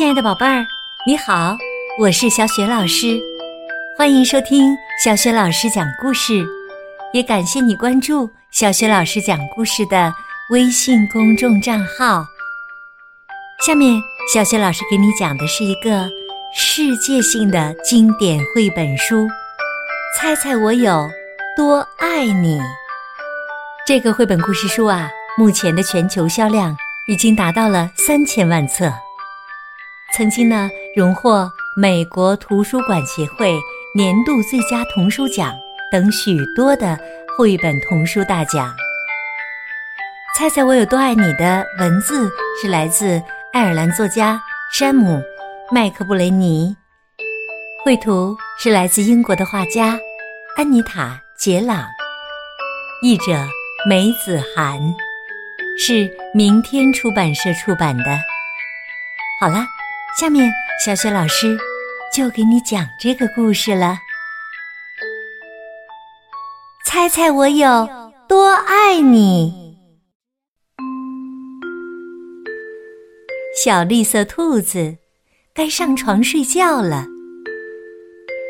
亲爱的宝贝儿，你好，我是小雪老师，欢迎收听小雪老师讲故事，也感谢你关注小雪老师讲故事的微信公众账号。下面，小雪老师给你讲的是一个世界性的经典绘本书，《猜猜我有多爱你》。这个绘本故事书啊，目前的全球销量已经达到了三千万册。曾经呢，荣获美国图书馆协会年度最佳童书奖等许多的绘本童书大奖。猜猜我有多爱你的文字是来自爱尔兰作家山姆·麦克布雷尼，绘图是来自英国的画家安妮塔·杰朗，译者梅子涵，是明天出版社出版的。好了。下面，小雪老师就给你讲这个故事了。猜猜我有多爱你？小绿色兔子该上床睡觉了，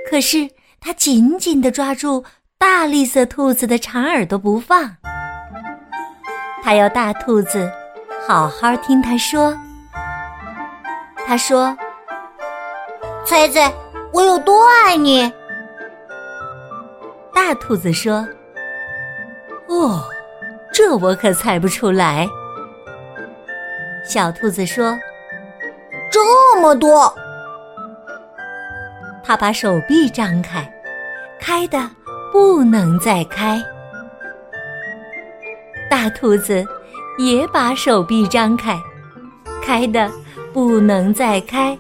可是它紧紧的抓住大绿色兔子的长耳朵不放。它要大兔子好好听它说。他说：“猜猜我有多爱你？”大兔子说：“哦，这我可猜不出来。”小兔子说：“这么多。”他把手臂张开，开的不能再开。大兔子也把手臂张开，开的。不能再开。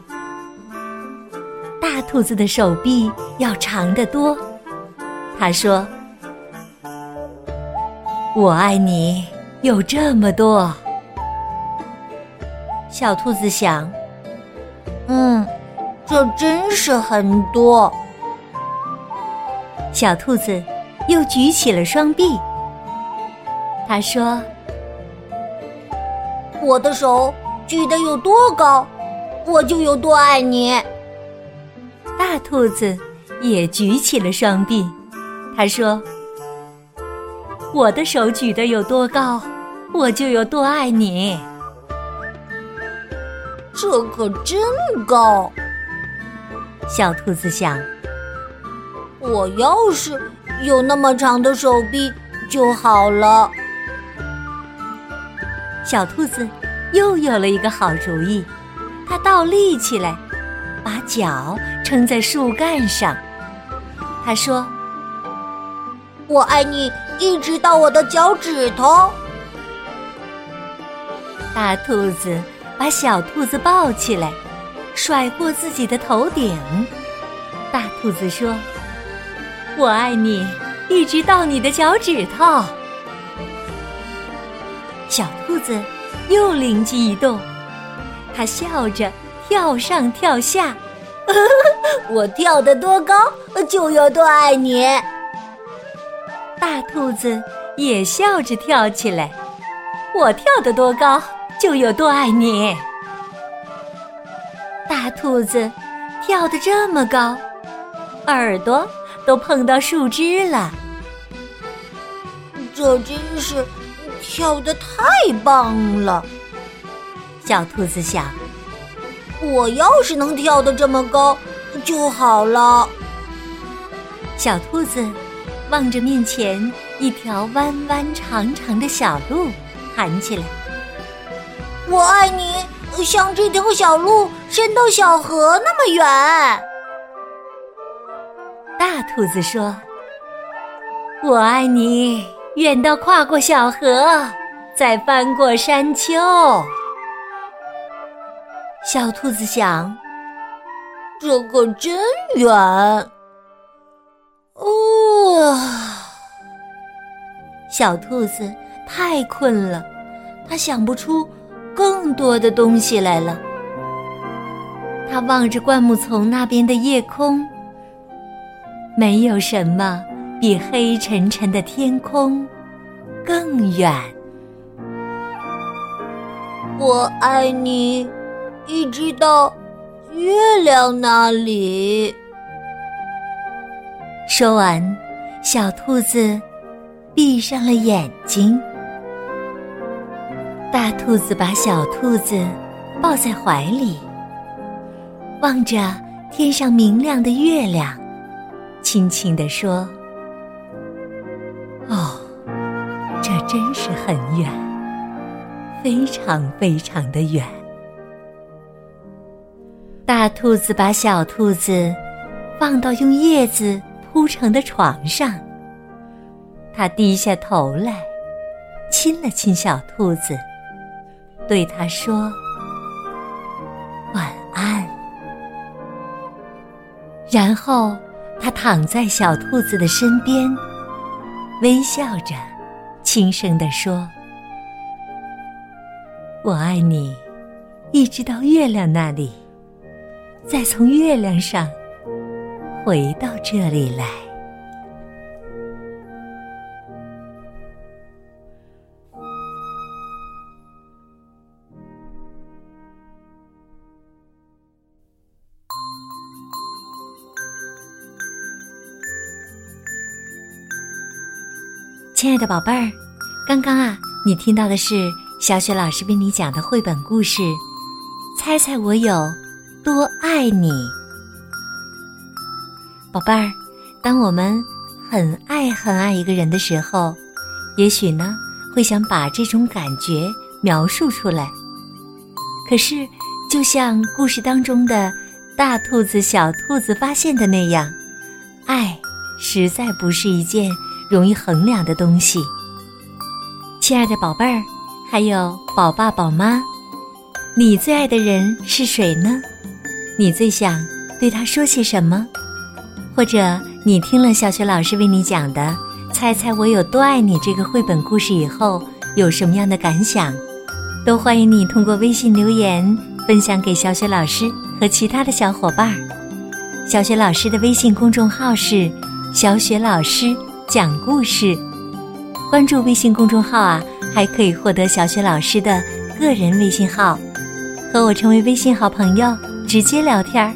大兔子的手臂要长得多。他说：“我爱你有这么多。”小兔子想：“嗯，这真是很多。”小兔子又举起了双臂。他说：“我的手。”举得有多高，我就有多爱你。大兔子也举起了双臂，他说：“我的手举得有多高，我就有多爱你。”这可真高。小兔子想：“我要是有那么长的手臂就好了。”小兔子。又有了一个好主意，他倒立起来，把脚撑在树干上。他说：“我爱你，一直到我的脚趾头。”大兔子把小兔子抱起来，甩过自己的头顶。大兔子说：“我爱你，一直到你的脚趾头。”小兔子。又灵机一动，他笑着跳上跳下，我跳得多高，就有多爱你。大兔子也笑着跳起来，我跳得多高，就有多爱你。大兔子跳得这么高，耳朵都碰到树枝了，这真是。跳得太棒了，小兔子想：“我要是能跳得这么高就好了。”小兔子望着面前一条弯弯长长的小路，喊起来：“我爱你，像这条小路伸到小河那么远。”大兔子说：“我爱你。”远到跨过小河，再翻过山丘。小兔子想：“这可真远。”哦，小兔子太困了，它想不出更多的东西来了。它望着灌木丛那边的夜空，没有什么。比黑沉沉的天空更远。我爱你，一直到月亮那里。说完，小兔子闭上了眼睛。大兔子把小兔子抱在怀里，望着天上明亮的月亮，轻轻地说：“真是很远，非常非常的远。”大兔子把小兔子放到用叶子铺成的床上，它低下头来，亲了亲小兔子。对他说：“晚安。”然后他躺在小兔子的身边，微笑着，轻声地说：“我爱你，一直到月亮那里，再从月亮上回到这里来。”亲爱的宝贝儿，刚刚啊，你听到的是小雪老师为你讲的绘本故事《猜猜我有多爱你》。宝贝儿，当我们很爱很爱一个人的时候，也许呢会想把这种感觉描述出来。可是，就像故事当中的大兔子、小兔子发现的那样，爱实在不是一件。容易衡量的东西，亲爱的宝贝儿，还有宝爸宝妈，你最爱的人是谁呢？你最想对他说些什么？或者你听了小雪老师为你讲的《猜猜我有多爱你》这个绘本故事以后，有什么样的感想？都欢迎你通过微信留言分享给小雪老师和其他的小伙伴儿。小雪老师的微信公众号是“小雪老师”。讲故事，关注微信公众号啊，还可以获得小雪老师的个人微信号，和我成为微信好朋友，直接聊天儿。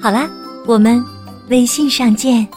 好啦，我们微信上见。